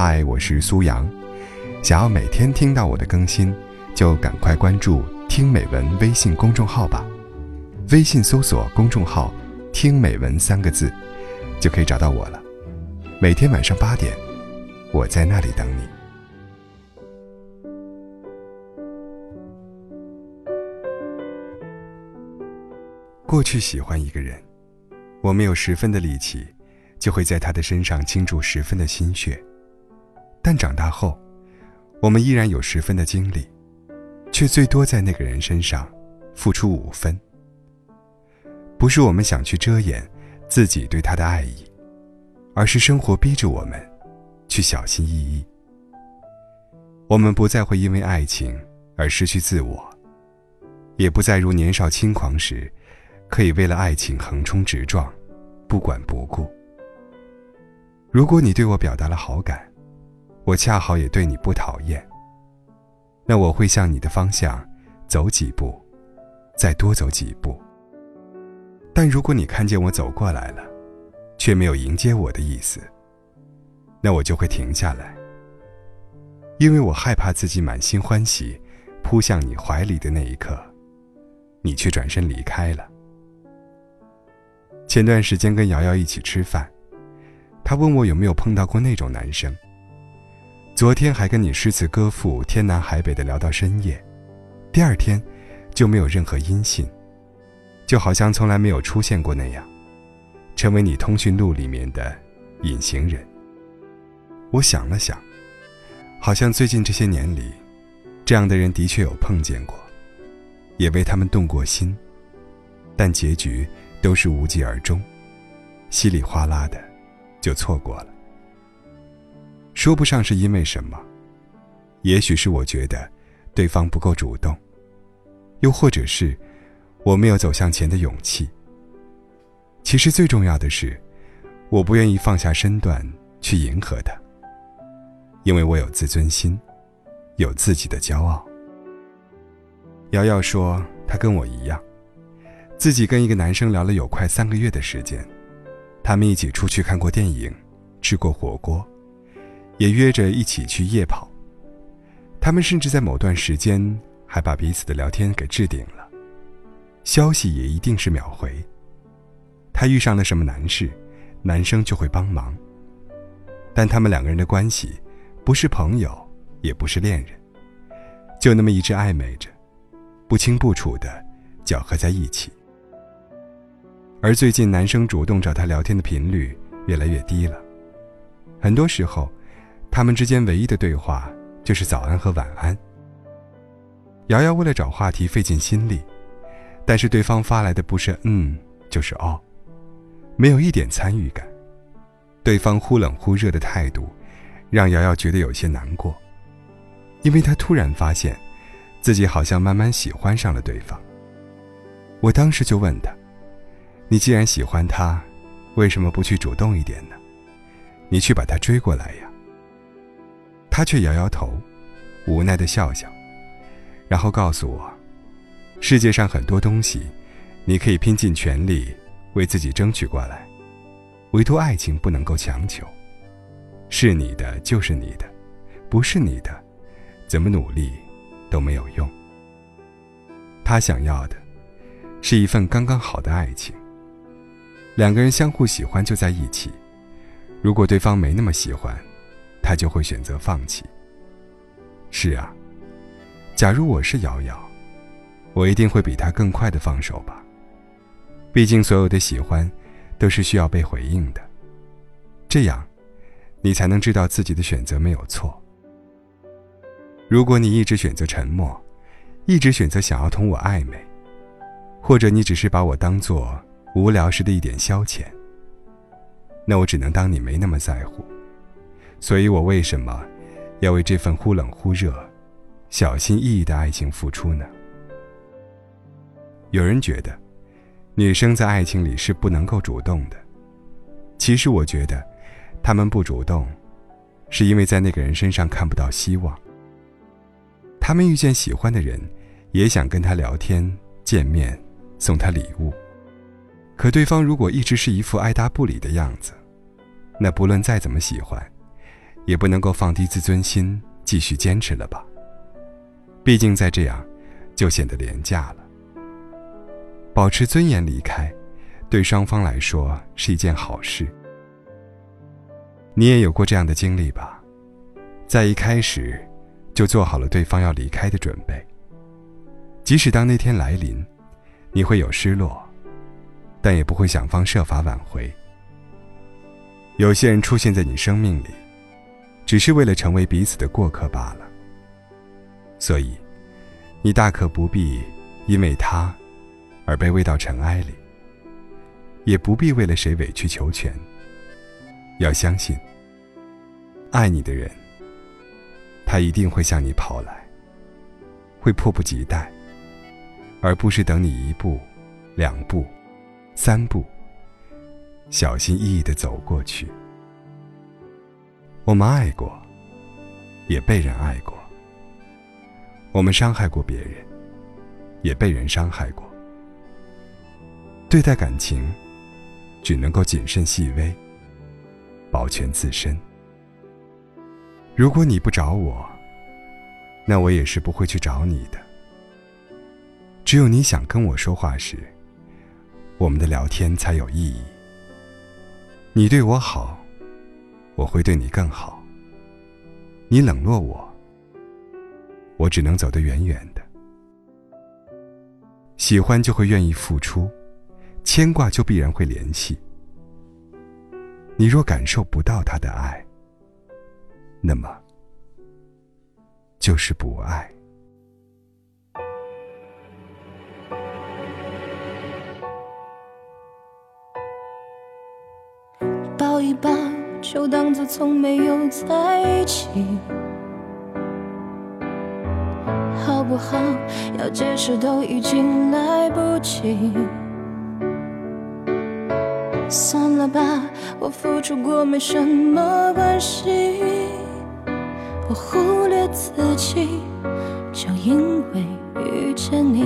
嗨，我是苏阳。想要每天听到我的更新，就赶快关注“听美文”微信公众号吧。微信搜索公众号“听美文”三个字，就可以找到我了。每天晚上八点，我在那里等你。过去喜欢一个人，我们有十分的力气，就会在他的身上倾注十分的心血。但长大后，我们依然有十分的精力，却最多在那个人身上付出五分。不是我们想去遮掩自己对他的爱意，而是生活逼着我们去小心翼翼。我们不再会因为爱情而失去自我，也不再如年少轻狂时，可以为了爱情横冲直撞，不管不顾。如果你对我表达了好感，我恰好也对你不讨厌，那我会向你的方向走几步，再多走几步。但如果你看见我走过来了，却没有迎接我的意思，那我就会停下来，因为我害怕自己满心欢喜扑向你怀里的那一刻，你却转身离开了。前段时间跟瑶瑶一起吃饭，她问我有没有碰到过那种男生。昨天还跟你诗词歌赋、天南海北的聊到深夜，第二天就没有任何音信，就好像从来没有出现过那样，成为你通讯录里面的隐形人。我想了想，好像最近这些年里，这样的人的确有碰见过，也为他们动过心，但结局都是无疾而终，稀里哗啦的就错过了。说不上是因为什么，也许是我觉得对方不够主动，又或者是我没有走向前的勇气。其实最重要的是，我不愿意放下身段去迎合他，因为我有自尊心，有自己的骄傲。瑶瑶说，她跟我一样，自己跟一个男生聊了有快三个月的时间，他们一起出去看过电影，吃过火锅。也约着一起去夜跑，他们甚至在某段时间还把彼此的聊天给置顶了，消息也一定是秒回。他遇上了什么难事，男生就会帮忙。但他们两个人的关系，不是朋友，也不是恋人，就那么一直暧昧着，不清不楚的搅合在一起。而最近，男生主动找她聊天的频率越来越低了，很多时候。他们之间唯一的对话就是早安和晚安。瑶瑶为了找话题费尽心力，但是对方发来的不是嗯就是哦，没有一点参与感。对方忽冷忽热的态度，让瑶瑶觉得有些难过，因为她突然发现，自己好像慢慢喜欢上了对方。我当时就问她：“你既然喜欢他，为什么不去主动一点呢？你去把他追过来呀？”他却摇摇头，无奈的笑笑，然后告诉我：“世界上很多东西，你可以拼尽全力为自己争取过来，唯独爱情不能够强求。是你的就是你的，不是你的，怎么努力都没有用。他想要的，是一份刚刚好的爱情。两个人相互喜欢就在一起，如果对方没那么喜欢。”他就会选择放弃。是啊，假如我是瑶瑶，我一定会比他更快的放手吧。毕竟所有的喜欢，都是需要被回应的。这样，你才能知道自己的选择没有错。如果你一直选择沉默，一直选择想要同我暧昧，或者你只是把我当做无聊时的一点消遣，那我只能当你没那么在乎。所以我为什么要为这份忽冷忽热、小心翼翼的爱情付出呢？有人觉得，女生在爱情里是不能够主动的。其实我觉得，她们不主动，是因为在那个人身上看不到希望。她们遇见喜欢的人，也想跟他聊天、见面、送他礼物。可对方如果一直是一副爱答不理的样子，那不论再怎么喜欢。也不能够放低自尊心继续坚持了吧？毕竟再这样，就显得廉价了。保持尊严离开，对双方来说是一件好事。你也有过这样的经历吧？在一开始，就做好了对方要离开的准备。即使当那天来临，你会有失落，但也不会想方设法挽回。有些人出现在你生命里。只是为了成为彼此的过客罢了。所以，你大可不必因为他而被喂到尘埃里，也不必为了谁委曲求全。要相信，爱你的人，他一定会向你跑来，会迫不及待，而不是等你一步、两步、三步，小心翼翼的走过去。我们爱过，也被人爱过。我们伤害过别人，也被人伤害过。对待感情，只能够谨慎细微，保全自身。如果你不找我，那我也是不会去找你的。只有你想跟我说话时，我们的聊天才有意义。你对我好。我会对你更好。你冷落我，我只能走得远远的。喜欢就会愿意付出，牵挂就必然会联系。你若感受不到他的爱，那么就是不爱。抱一抱。就当作从没有在一起，好不好？要解释都已经来不及。算了吧，我付出过没什么关系。我忽略自己，就因为遇见你，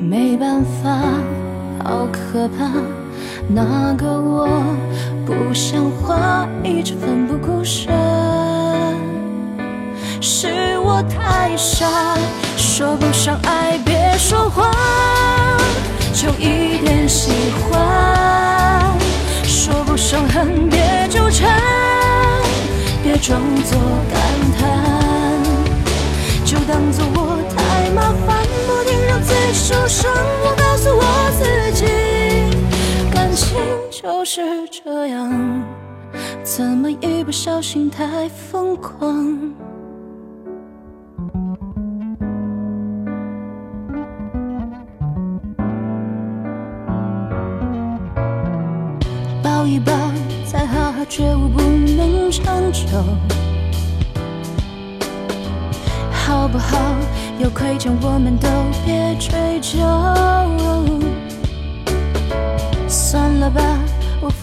没办法，好可怕。那个我不像话，一直奋不顾身，是我太傻，说不上爱别说谎，就一点喜欢，说不上恨别纠缠，别装作感叹，就当作我是这样，怎么一不小心太疯狂？抱一抱，再好好觉悟，不能长久，好不好？有亏欠，我们都别追究。算了吧，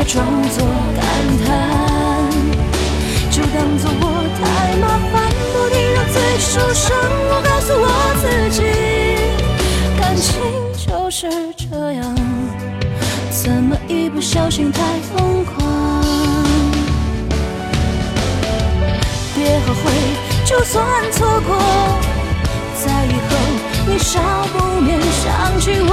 别装作感叹，就当作我太麻烦，不停让自己受伤。我告诉我自己，感情就是这样，怎么一不小心太疯狂？别后悔，就算错过。在以后，你少不免想起我，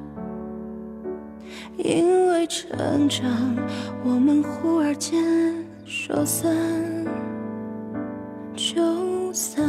因为成长，我们忽而间说散就散。